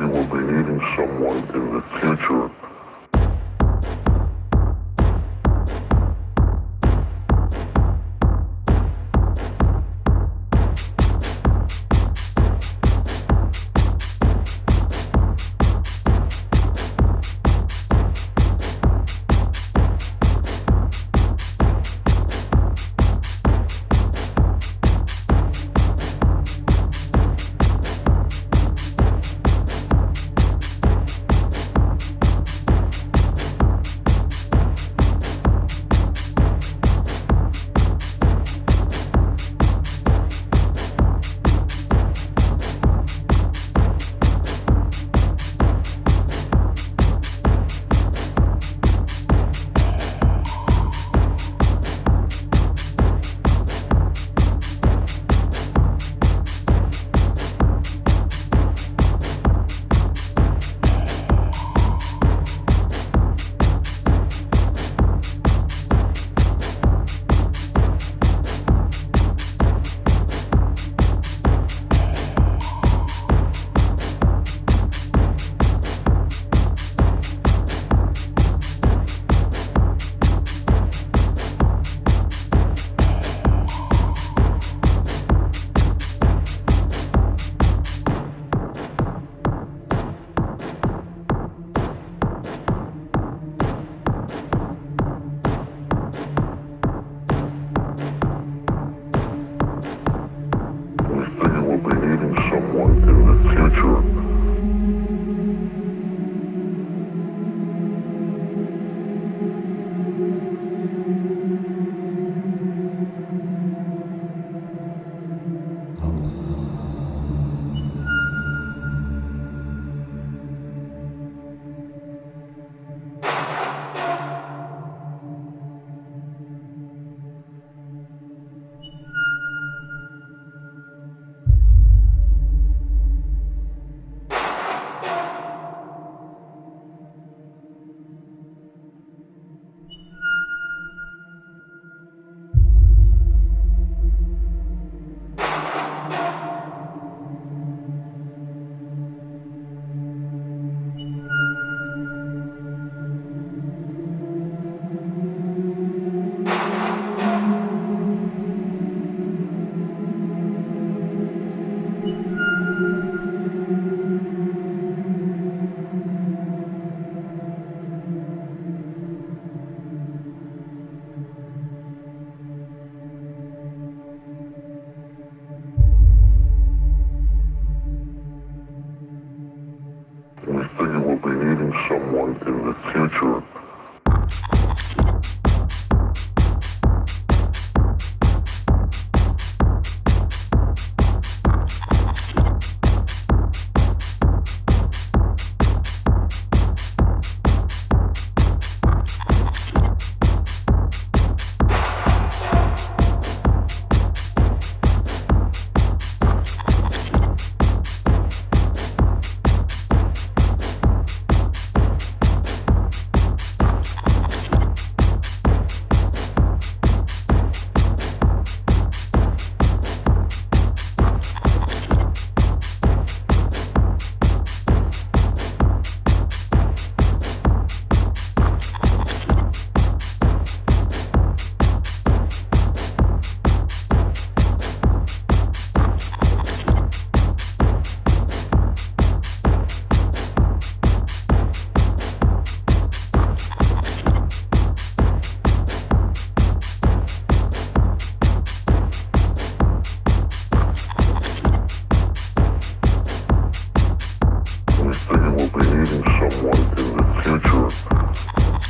you will be needing someone in the future. Future.